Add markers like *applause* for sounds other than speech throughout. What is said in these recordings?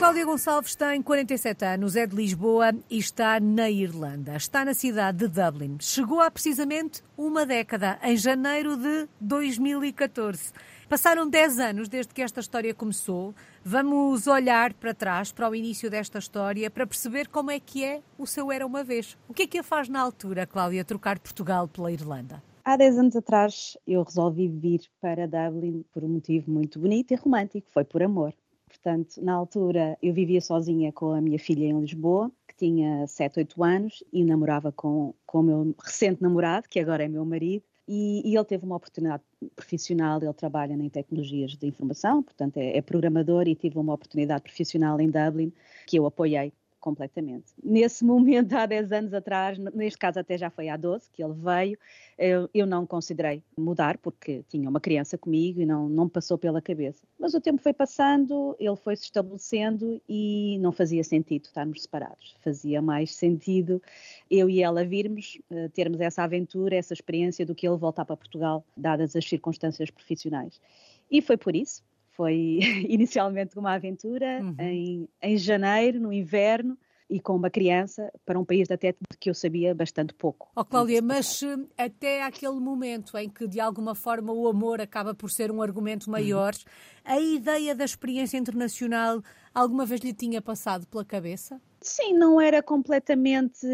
Cláudia Gonçalves tem 47 anos, é de Lisboa e está na Irlanda. Está na cidade de Dublin. Chegou há precisamente uma década, em janeiro de 2014. Passaram 10 anos desde que esta história começou. Vamos olhar para trás, para o início desta história, para perceber como é que é o seu Era Uma Vez. O que é que a faz na altura, Cláudia, trocar Portugal pela Irlanda? Há 10 anos atrás eu resolvi vir para Dublin por um motivo muito bonito e romântico, foi por amor. Portanto, na altura eu vivia sozinha com a minha filha em Lisboa, que tinha 7, 8 anos, e namorava com, com o meu recente namorado, que agora é meu marido, e, e, ele teve uma oportunidade profissional, ele trabalha em tecnologias de informação, portanto é, é programador e tive uma oportunidade profissional em Dublin que eu apoiei completamente. Nesse *laughs* momento, há 10 anos atrás, neste caso até já foi há 12 que ele veio, eu, não considerei mudar porque tinha uma criança comigo e não, não me passou pela cabeça. Mas o tempo foi passando, ele foi se estabelecendo e não fazia sentido estarmos separados. Fazia mais sentido eu e ela virmos, eh, termos essa aventura, essa experiência do que ele voltar para Portugal, dadas as circunstâncias profissionais. E foi por isso foi *laughs* inicialmente uma aventura uhum. em, em janeiro, no inverno, e com uma criança para um país até que eu sabia bastante pouco. Oh, Cláudia, mas eh, até aquele momento em que de alguma forma o amor acaba por ser um argumento uhum. maior, uhum. a ideia da experiência internacional alguma vez lhe tinha passado pela cabeça? Sim, não era completamente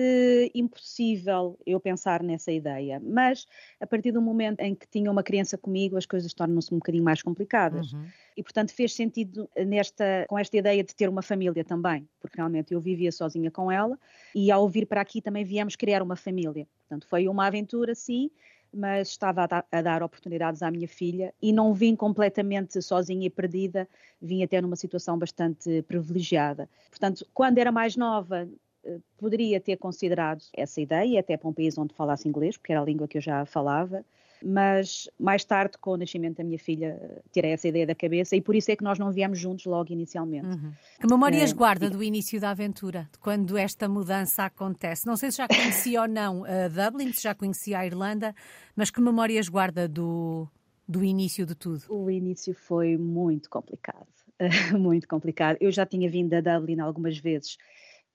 impossível eu pensar nessa ideia, mas a partir do momento em que tinha uma criança comigo, as coisas tornam-se um bocadinho mais complicadas. Uhum. E, portanto, fez sentido nesta, com esta ideia de ter uma família também, porque realmente eu vivia sozinha com ela e ao vir para aqui também viemos criar uma família. Portanto, foi uma aventura, sim, mas estava a dar, a dar, oportunidades à minha filha e não vim completamente sozinha e perdida, vim até numa situação bastante privilegiada. Portanto, quando era mais nova, eh, poderia ter considerado essa ideia, até para um país onde falasse inglês, porque era a língua que eu já falava, mas mais tarde, com o nascimento da minha filha, tirei essa ideia da cabeça e por isso é que nós não viemos juntos logo inicialmente. Uhum. Que memórias é, guarda do início da aventura, de quando esta mudança acontece? Não sei se já conhecia ou não a Dublin, se já conhecia a Irlanda, mas que memórias guarda do, do início de tudo? O início foi muito complicado, *laughs* muito complicado. Eu já tinha vindo a Dublin algumas vezes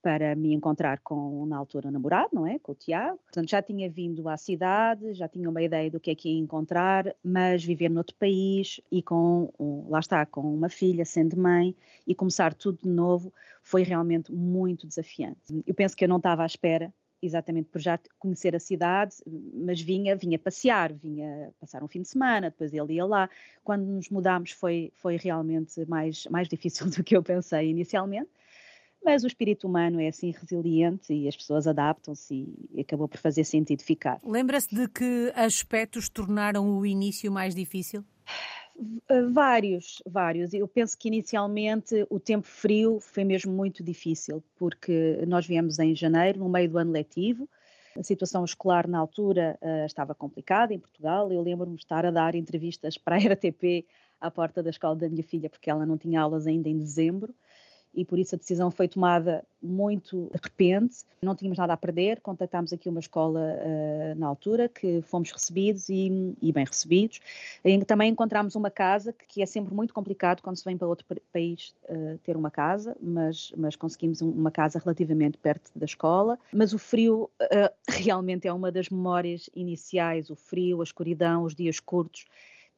para me encontrar com, na altura, o namorado, não é? Com o Tiago. Portanto, já tinha vindo à cidade, já tinha uma ideia do que é que ia encontrar, mas viver noutro país e com, lá está, com uma filha, sendo mãe, e começar tudo de novo, foi realmente muito desafiante. Eu penso que eu não estava à espera exatamente por já conhecer a cidade, mas vinha, vinha passear, vinha passar um fim de semana, depois ele ia lá. Quando nos mudámos foi, foi realmente mais, mais difícil *laughs* do que eu pensei inicialmente, mas o espírito humano é assim resiliente e as pessoas adaptam-se e acabou por fazer sentido ficar. Lembra-se de que aspectos tornaram o início mais difícil? Vários, vários. Eu penso que inicialmente o tempo frio foi mesmo muito difícil, porque nós viemos em janeiro, no meio do ano letivo, a situação escolar na altura uh, estava complicada em Portugal. Eu lembro-me de estar a dar entrevistas para a *laughs* RTP à porta da escola da minha filha, porque ela não tinha aulas ainda em dezembro e por isso a decisão foi tomada muito de repente. Não tínhamos nada a perder, contactámos aqui uma escola uh, na altura que fomos recebidos e, e, bem recebidos. E também encontramos uma casa que é sempre muito complicado quando se vem para outro país uh, ter uma casa, mas, mas conseguimos uma casa relativamente perto da escola. Mas o frio uh, *laughs* realmente é uma das memórias iniciais, o frio, a escuridão, os dias curtos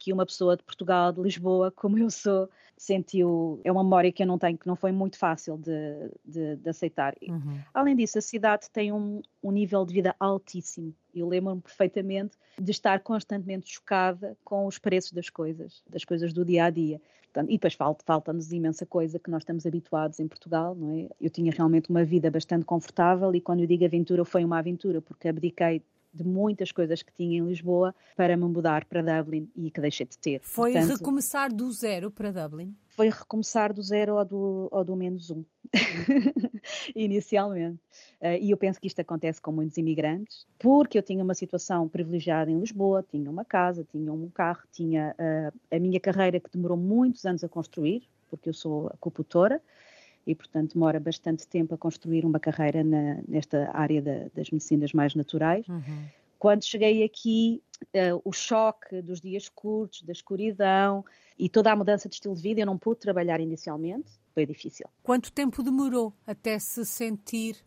que uma pessoa de Portugal, de Lisboa, *laughs* como eu sou, sentiu. É uma memória que eu não tenho, que não foi muito fácil de, de, de aceitar. Uhum. Além disso, a cidade tem um, um nível de vida altíssimo. Eu lembro-me perfeitamente de estar constantemente chocada com os preços das coisas, das coisas do dia a dia. Portanto, e depois falta-nos imensa coisa que nós estamos habituados em Portugal, não é? Eu tinha realmente uma vida bastante confortável e quando eu digo aventura, foi uma aventura, porque abdiquei de muitas coisas que tinha em Lisboa para me mudar para Dublin e que deixei de ter. Foi Portanto, recomeçar do zero para Dublin? Foi recomeçar do zero ou do, ou do menos um, *laughs* inicialmente. Uh, e eu penso que isto acontece com muitos imigrantes, porque eu tinha uma situação privilegiada em Lisboa, tinha uma casa, tinha um carro, tinha uh, a minha carreira que demorou muitos anos a construir, porque eu sou acupuntora, e, portanto, demora bastante tempo a construir uma carreira na, nesta área da, das medicinas mais naturais. Uhum. Quando cheguei aqui, uh, o choque dos dias curtos, da escuridão e toda a mudança de estilo de vida, eu não pude trabalhar inicialmente, foi difícil. Quanto tempo demorou até se sentir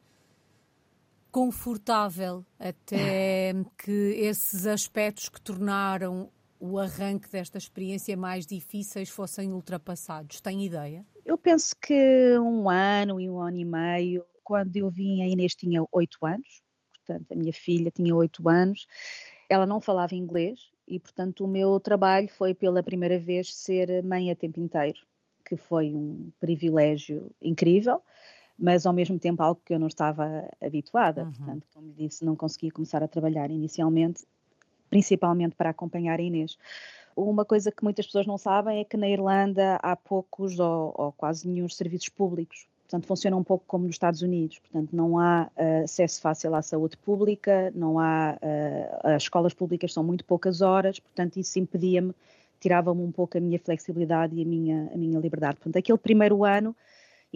confortável, até *coughs* que esses aspectos que tornaram o arranque desta experiência mais difíceis fossem ultrapassados? Tem ideia? Eu penso que um ano e um ano e meio. Quando eu vim, a Inês tinha oito anos, portanto, a minha filha tinha oito anos. Ela não falava inglês e, portanto, o meu trabalho foi pela primeira vez ser mãe a tempo inteiro, que foi um privilégio incrível, mas ao mesmo tempo algo que eu não estava habituada. Uhum. Portanto, como disse, não conseguia começar a trabalhar inicialmente, principalmente para acompanhar a Inês. Uma coisa que muitas pessoas não sabem é que na Irlanda há poucos ou, ou quase nenhum serviços públicos. Portanto, funciona um pouco como nos Estados Unidos. Portanto, não há uh, acesso fácil à saúde pública, não há. Uh, as escolas públicas são muito poucas horas, portanto, isso impedia-me, tirava-me um pouco a minha flexibilidade e a minha, a minha liberdade. Portanto, aquele primeiro ano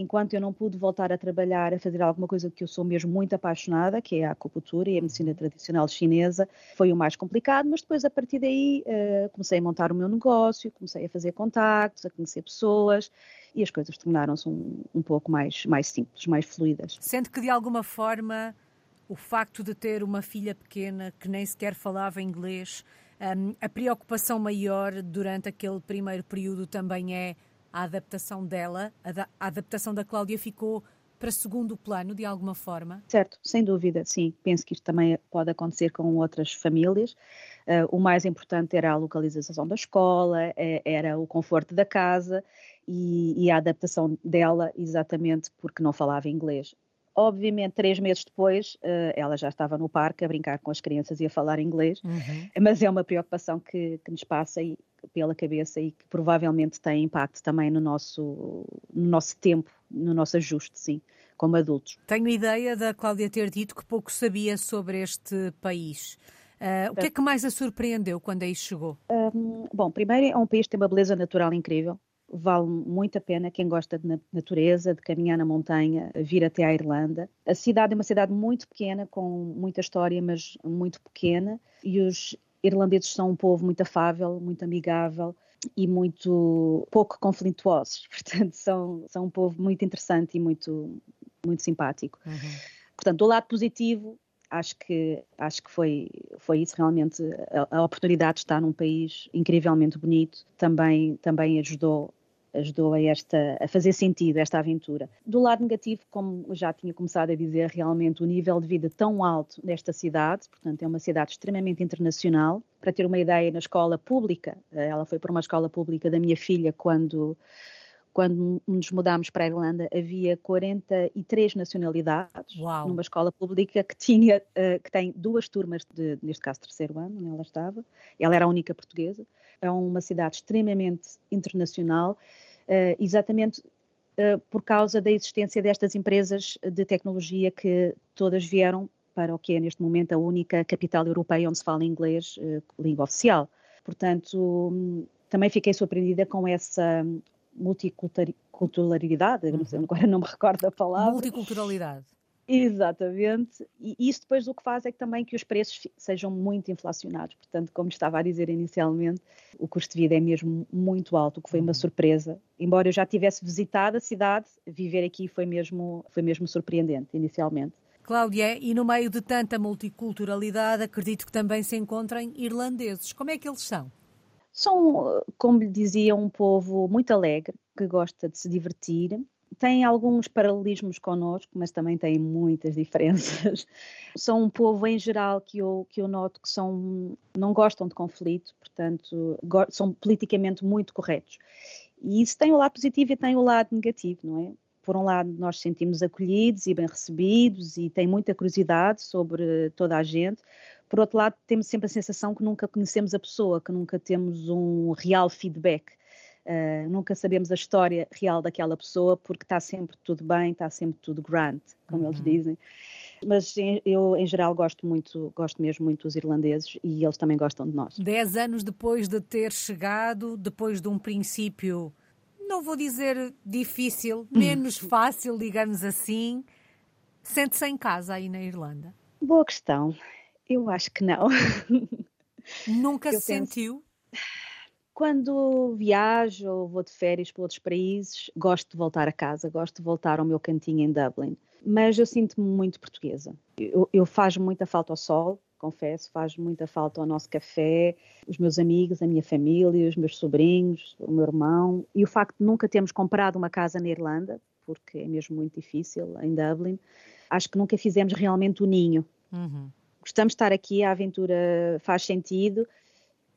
enquanto eu não pude voltar a trabalhar, a fazer alguma coisa que eu sou mesmo muito apaixonada, que é a acupuntura e a medicina tradicional chinesa, foi o mais complicado, mas depois a partir daí uh, comecei a montar o meu negócio, comecei a fazer contactos, a conhecer pessoas e as coisas tornaram-se um, um pouco mais, mais simples, mais fluidas. Sente que de alguma forma o facto de ter uma filha pequena que nem sequer falava inglês, um, a preocupação maior durante aquele primeiro período também é a adaptação dela, a, adaptação da Cláudia ficou para segundo plano de alguma forma? Certo, sem dúvida, sim. Penso que isto também pode acontecer com outras famílias. Uh, o mais importante era a localização da escola, é, era o conforto da casa e, e, a adaptação dela, exatamente porque não falava inglês. Obviamente, três meses depois, uh, ela já estava no parque a brincar com as crianças e a falar inglês, uhum. mas é uma preocupação que, que nos passa e, pela cabeça e que provavelmente tem impacto também no nosso, no nosso tempo, no nosso ajuste, sim, como adultos. Tenho ideia da Cláudia ter dito que pouco sabia sobre este país. Uh, o que é que mais a surpreendeu quando aí chegou? Um, bom, primeiro é um país que tem uma beleza natural incrível. Vale muito a pena quem gosta de natureza, de caminhar na montanha, vir até à Irlanda. A cidade é uma cidade muito pequena, com muita história, mas muito pequena. E os irlandeses são um povo muito afável, muito amigável e muito pouco conflituosos. *laughs* Portanto, são, são um povo muito interessante e muito, muito simpático. Uhum. Portanto, do lado positivo, acho que, acho que foi, foi isso realmente. A, a oportunidade de estar num país incrivelmente bonito também, também ajudou ajudou a, esta, a fazer sentido esta aventura. Do lado negativo, como já tinha começado a dizer, realmente o nível de vida tão alto nesta cidade, portanto é uma cidade extremamente internacional. Para ter uma ideia, na escola pública, eh, ela foi para uma escola pública da minha filha quando quando nos mudámos para a Irlanda, havia 43 nacionalidades Uau. numa escola pública que tinha, uh, que tem duas turmas de, neste caso, terceiro ano, onde ela estava. Ela era a única portuguesa. É uma cidade extremamente internacional, uh, exatamente uh, por causa da existência destas empresas de tecnologia que todas vieram para o que é neste momento a única capital europeia onde se fala inglês, língua oficial. Portanto, hum, também fiquei surpreendida com essa multiculturalidade, uhum. agora não me recordo a palavra. Multiculturalidade. Exatamente, e isso depois o que faz é que também que os preços sejam muito inflacionados. Portanto, como estava a dizer inicialmente, o custo de vida é mesmo muito alto, o que foi uma uhum. surpresa. Embora eu já tivesse visitado a cidade, viver aqui foi mesmo, foi mesmo surpreendente inicialmente. Cláudia, e no meio de tanta multiculturalidade, acredito que também se encontrem irlandeses. Como é que eles são? São, como lhe dizia, um povo muito alegre, que gosta de se divertir. Tem alguns paralelismos connosco, mas também tem muitas *laughs* diferenças. São um povo, em geral, que eu, que eu noto que são, não gostam de conflito, portanto, são politicamente muito corretos. E isso tem o lado positivo e tem o lado negativo, não é? por um lado, nós sentimos acolhidos e bem recebidos e tem muita curiosidade sobre toda a gente. Por outro lado, temos sempre a sensação que nunca conhecemos a pessoa, que nunca temos um real feedback. Uh, nunca sabemos a história real daquela pessoa porque está sempre tudo bem, está sempre tudo grande, como uhum. eles dizem. Mas eu, em geral, gosto muito, gosto mesmo muito dos irlandeses e eles também gostam de nós. Dez anos depois de ter chegado, depois de um princípio, não vou dizer difícil, menos fácil, digamos assim, sente-se em casa aí na Irlanda? Boa questão. Eu acho que não. *laughs* Nunca se sentiu? quando viajo ou vou de férias para outros países, gosto de voltar a casa, gosto de voltar ao meu cantinho em Dublin. Mas eu sinto-me muito portuguesa. Eu, eu faz muita falta ao sol, confesso, faz muita falta ao nosso café, os meus amigos, a minha família, os meus sobrinhos, o meu irmão. E o facto de nunca termos comprado uma casa na Irlanda, porque é mesmo muito difícil em Dublin, acho que nunca fizemos realmente o ninho. Uhum. Gostamos de estar aqui, a aventura faz sentido,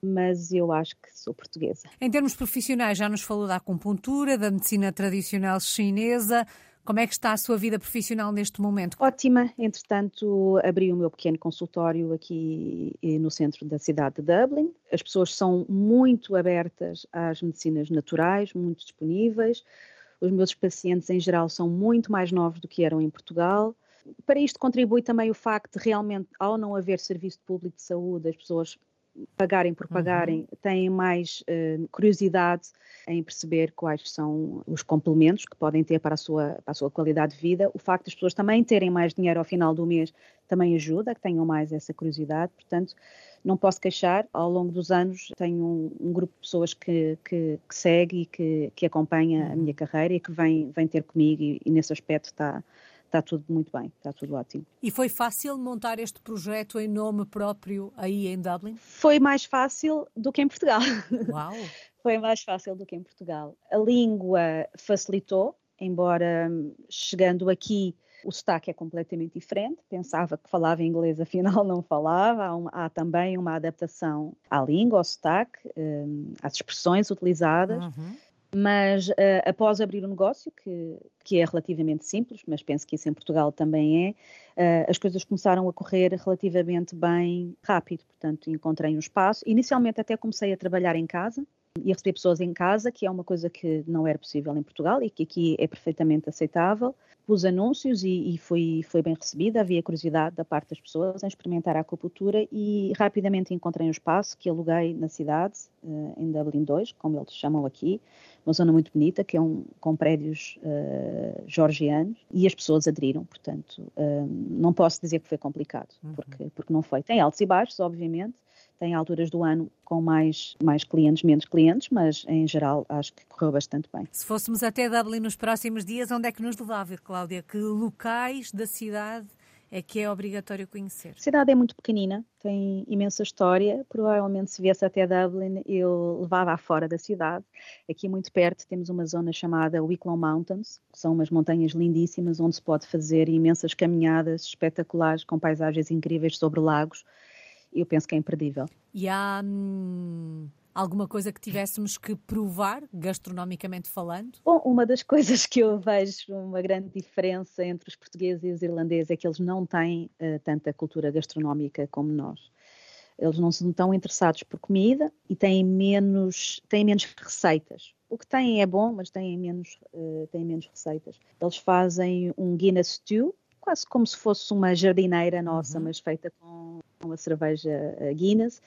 mas eu acho que sou portuguesa. Em termos profissionais, já nos falou da acupuntura, da medicina tradicional chinesa. Como é que está a sua vida profissional neste momento? Ótima. Entretanto, abri o meu pequeno consultório aqui no centro da cidade de Dublin. As pessoas são muito abertas às medicinas naturais, muito disponíveis. Os meus pacientes, em geral, são muito mais novos do que eram em Portugal. Para isto contribui também o facto de realmente, ao não haver serviço público de saúde, as pessoas pagarem por pagarem, uhum. têm mais uh, curiosidade em perceber quais são os complementos que podem ter para a, sua, para a sua qualidade de vida. O facto das pessoas também terem mais dinheiro ao final do mês também ajuda, que tenham mais essa curiosidade. Portanto, não posso queixar. Ao longo dos anos, tenho um, um grupo de pessoas que, que, que segue e que, que acompanha a minha uhum. carreira e que vem, vem ter comigo, e, e nesse aspecto está está tudo muito bem, está tudo ótimo. E foi fácil montar este projeto em nome próprio aí em Dublin? Foi mais fácil do que em Portugal. Uau! *laughs* foi mais fácil do que em Portugal. A língua facilitou, embora chegando aqui o sotaque é completamente diferente. Pensava que falava inglês, afinal não falava. Há, uma, há também uma adaptação à língua, ao sotaque, um, às expressões utilizadas. Uhum. Mas uh, após abrir o um negócio, que, que é relativamente simples, mas penso que isso em Portugal também é, uh, as coisas começaram a correr relativamente bem rápido. Portanto, encontrei um espaço. Inicialmente até comecei a trabalhar em casa e receber pessoas em casa, que é uma coisa que não era possível em Portugal e que aqui é perfeitamente aceitável pus anúncios e, e foi, foi bem recebida, havia curiosidade da parte das pessoas em experimentar a acupuntura e rapidamente encontrei um espaço que aluguei na cidade, uh, em Dublin 2, como eles chamam aqui, uma zona muito bonita, que é um com prédios uh, georgianos, e as pessoas aderiram, portanto, uh, não posso dizer que foi complicado, uhum. porque, porque não foi. Tem altos e baixos, obviamente, tem alturas do ano com mais, mais clientes, menos clientes, mas em geral acho que correu bastante bem. Se fôssemos até Dublin nos próximos dias, onde é que nos levava, Cláudia? Que locais da cidade é que é obrigatório conhecer? A cidade é muito pequenina, tem imensa história. Provavelmente, se viesse até Dublin, eu levava fora da cidade. Aqui, muito perto, temos uma zona chamada Wicklow Mountains, que são umas montanhas lindíssimas onde se pode fazer imensas caminhadas espetaculares com paisagens incríveis sobre lagos eu penso que é imperdível. E há hum, alguma coisa que tivéssemos que provar, gastronomicamente falando? Bom, uma das *laughs* coisas que eu vejo uma grande diferença entre os portugueses e os irlandeses é que eles não têm uh, tanta cultura gastronómica como nós. Eles não são tão interessados por comida e têm menos, têm menos receitas. O que têm é bom, mas têm menos, uh, têm menos receitas. Eles fazem um Guinness Stew, quase como se fosse uma jardineira nossa, uhum. mas feita com uma cerveja eh, Guinness,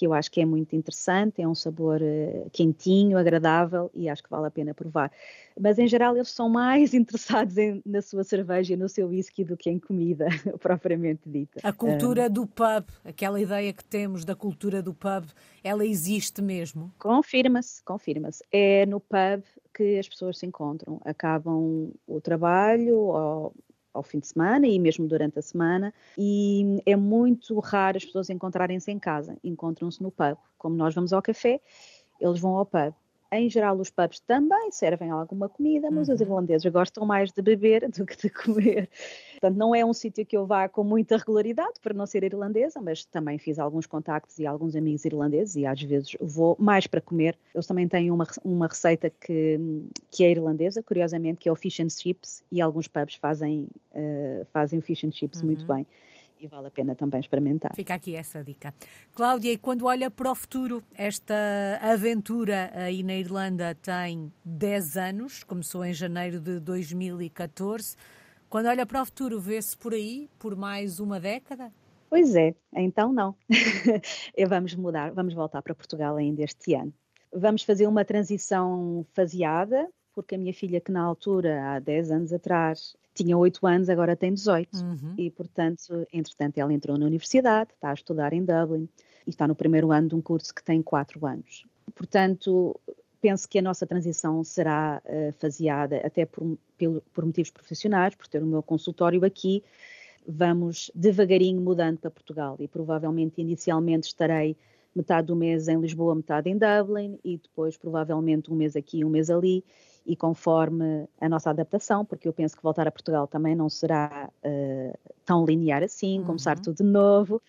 que eu acho que é muito interessante, é um sabor uh, quentinho, agradável e acho que vale a pena provar. Mas em geral eles são mais *laughs* interessados em, na sua cerveja e no seu whisky do que em comida *laughs* propriamente dita. A cultura um, do pub, aquela ideia que temos da cultura do pub, ela existe mesmo? Confirma-se, confirma-se. É no pub que as pessoas se encontram, acabam o trabalho ou ao fim de semana e mesmo durante a semana, e é muito raro as pessoas encontrarem-se em casa, encontram-se no pub. Como nós vamos ao café, eles vão ao pub. Em geral, os pubs também servem alguma comida, mas uhum. os irlandeses gostam mais de beber do que de comer. Portanto, não é um sítio que eu vá com muita regularidade, por não ser irlandesa, mas também fiz alguns contactos e alguns amigos irlandeses e às vezes vou mais para comer. Eles também têm uma, uma receita que, que é irlandesa, curiosamente, que é o fish and chips, e alguns pubs fazem, uh, fazem o fish and chips uhum. muito bem e vale a pena também experimentar. Fica aqui essa dica. Cláudia, e quando olha para o futuro, esta aventura aí na Irlanda tem 10 anos, começou em janeiro de 2014. Quando olha para o futuro, vê-se por aí por mais uma década? Pois é, então não. *laughs* vamos mudar, vamos voltar para Portugal ainda este ano. Vamos fazer uma transição faseada, porque a minha filha, que na altura, há 10 anos atrás, tinha 8 anos, agora tem 18. Uhum. E, portanto, entretanto, ela entrou na universidade, está a estudar em Dublin e está no primeiro ano de um curso que tem 4 anos. Portanto, penso que a nossa transição será uh, faseada até por, por, por motivos profissionais, por ter o meu consultório aqui. Vamos devagarinho mudando para Portugal e provavelmente inicialmente estarei metade do mês em Lisboa, metade em Dublin e depois provavelmente um mês aqui, um mês ali e conforme a nossa adaptação, porque eu penso que voltar a Portugal também não será uh, tão linear assim, uhum. começar tudo de novo.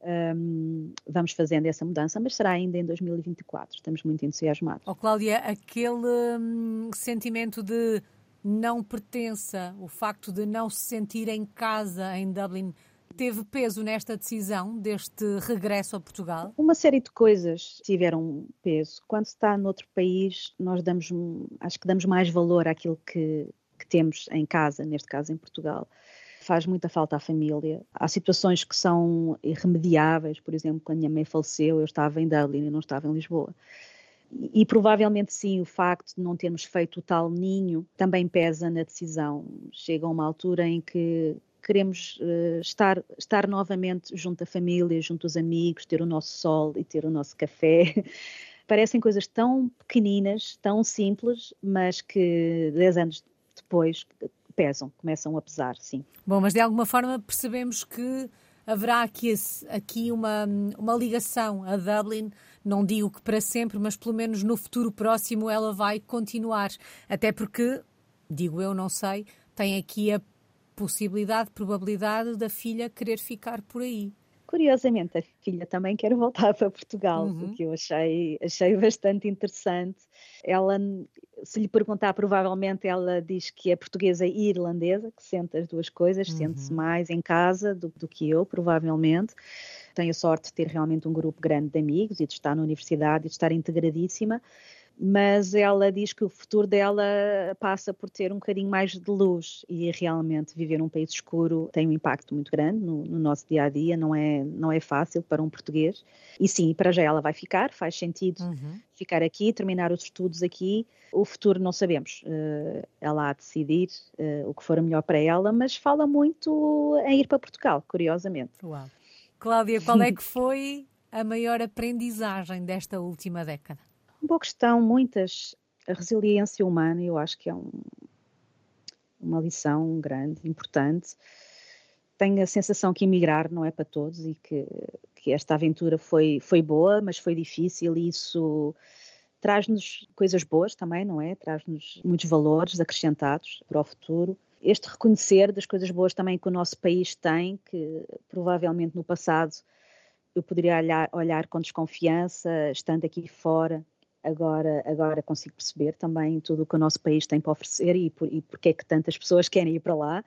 Um, vamos fazendo essa mudança, mas será ainda em 2024. Estamos muito entusiasmados. Oh, Cláudia, aquele hum, sentimento de não pertença, o facto de não se sentir em casa em Dublin, teve peso nesta decisão deste regresso a Portugal? Uma série de coisas tiveram peso. Quando se está noutro país, nós damos, acho que damos mais valor àquilo que, que temos em casa, neste caso em Portugal faz muita falta à família. Há situações que são irremediáveis, por exemplo, quando a minha mãe faleceu, eu estava em Dublin e não estava em Lisboa. E, provavelmente sim, o facto de não termos feito o tal ninho também pesa na decisão. Chega a uma altura em que queremos uh, estar, estar novamente junto à família, junto aos amigos, ter o nosso sol e ter o nosso café. *laughs* Parecem coisas tão pequeninas, tão simples, mas que dez anos depois pesam, começam a pesar, sim. Bom, mas de alguma forma percebemos que haverá aqui, aqui uma, uma ligação a Dublin, não digo que para sempre, mas pelo menos no futuro próximo ela vai continuar. Até porque, digo eu, não sei, tem aqui a possibilidade, probabilidade da filha querer ficar por aí. Curiosamente, a filha também quer voltar para Portugal, uhum. o que eu achei, achei bastante interessante. Ela, se lhe perguntar, provavelmente ela diz que é portuguesa e irlandesa, que sente as duas coisas, uhum. sente-se mais em casa do, do que eu, provavelmente. Tenho a sorte de ter realmente um grupo grande de amigos e de estar na universidade e de estar integradíssima mas ela diz que o futuro dela passa por ter um bocadinho mais de luz e realmente viver num país escuro tem um impacto muito grande no, no, nosso dia a dia, não é, não é fácil para um português. E sim, para já ela vai ficar, faz sentido uhum. ficar aqui, terminar os estudos aqui. O futuro não sabemos, uh, ela há de decidir uh, o que for melhor para ela, mas fala muito em ir para Portugal, curiosamente. Uau. Cláudia, qual é que foi a maior aprendizagem desta última década? Boa questão, muitas. A resiliência humana, eu acho que é um, uma lição grande, importante. Tenho a sensação que emigrar não é para todos e que, que esta aventura foi, foi boa, mas foi difícil e isso traz-nos coisas boas também, não é? Traz-nos muitos valores acrescentados para o futuro. Este reconhecer das coisas boas também que o nosso país tem, que provavelmente no passado eu poderia olhar, olhar com desconfiança, estando aqui fora, agora, agora consigo perceber também tudo o que o nosso país tem para oferecer e, por, e porque é que tantas pessoas *laughs* querem ir para lá.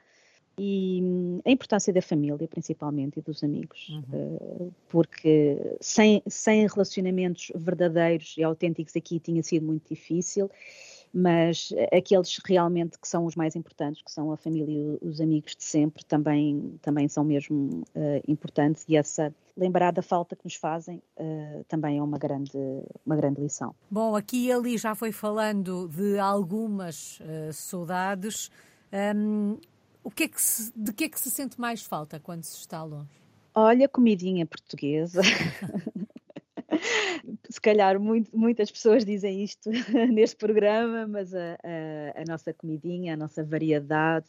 E hum, a importância da família, principalmente, e dos amigos, uhum. uh, porque sem, sem relacionamentos verdadeiros e autênticos aqui tinha sido muito difícil mas aqueles realmente que são os mais importantes, que são a família e os amigos de sempre, também, também são mesmo uh, importantes e essa lembrar da falta que nos fazem uh, também é uma grande, uma grande lição. Bom, aqui e ali já foi falando de algumas uh, saudades. Um, o que é que se, de que é que se sente mais falta quando se está longe? Olha, comidinha portuguesa. *laughs* se calhar muito, muitas pessoas dizem isto *laughs* neste programa, mas a, a, a, nossa comidinha, a nossa variedade,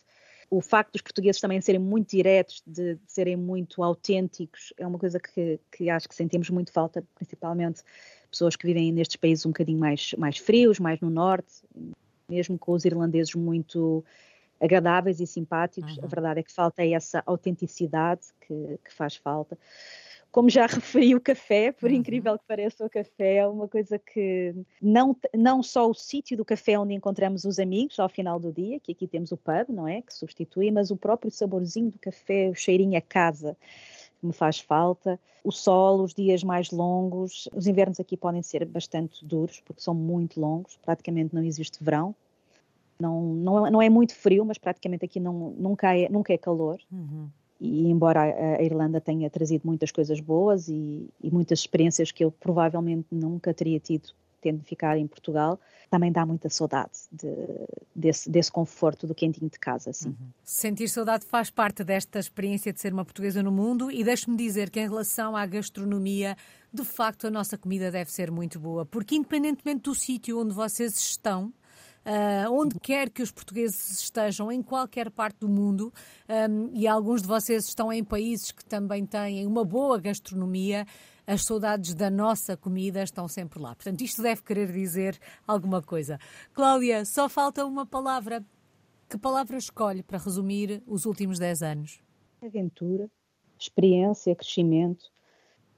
o facto dos portugueses também serem muito diretos, de, de serem muito autênticos, é uma coisa que, que, acho que sentimos muito falta, principalmente pessoas que vivem nestes países um bocadinho mais, mais frios, mais no norte, mesmo com os irlandeses muito agradáveis e simpáticos, uhum. a verdade é que falta essa autenticidade que, que faz falta como já *laughs* referi o café, por uhum. incrível que pareça, o café é uma coisa que não, não só o sítio do café onde encontramos os amigos ao final do dia, que aqui temos o pub, não é? Que substitui, mas o próprio saborzinho do café, o cheirinho a casa me faz falta. O sol, os dias mais longos. Os invernos aqui podem ser bastante duros, porque são muito longos, praticamente não existe verão. Não, não, não é muito frio, mas praticamente aqui não, nunca, é, nunca é calor. Uhum e embora a, Irlanda tenha trazido muitas coisas boas e, e, muitas experiências que eu provavelmente nunca teria tido tendo ficado em Portugal, também dá muita saudade de, desse, desse, conforto do quentinho de casa. Assim. Uhum. Sentir saudade faz parte desta experiência de ser uma portuguesa no mundo e deixe-me dizer que em relação à gastronomia, de facto a nossa comida deve ser muito boa, porque independentemente do sítio onde vocês estão, Uh, onde quer que os portugueses estejam, em qualquer parte do mundo, um, e alguns de vocês estão em países que também têm uma boa gastronomia, as saudades da nossa comida estão sempre lá. Portanto, isto deve querer dizer alguma coisa. Cláudia, só falta uma palavra. Que palavra escolhe para resumir os últimos 10 anos? Aventura, experiência, crescimento.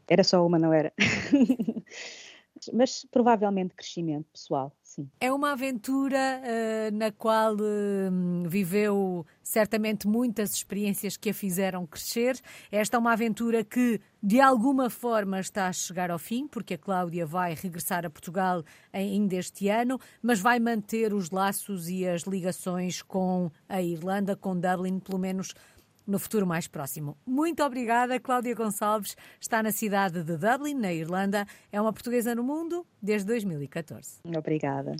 Era só uma, não era? *laughs* mas provavelmente crescimento pessoal, sim. É uma aventura uh, na qual uh, viveu certamente muitas experiências que a fizeram crescer. Esta é uma aventura que, de alguma forma, está a chegar ao fim, porque a Cláudia vai regressar a Portugal ainda este ano, mas vai manter os laços e as ligações com a Irlanda, com Dublin, pelo menos no futuro mais próximo. Muito obrigada, Cláudia Gonçalves. Está na cidade de Dublin, na Irlanda. É uma portuguesa no mundo desde 2014. Obrigada.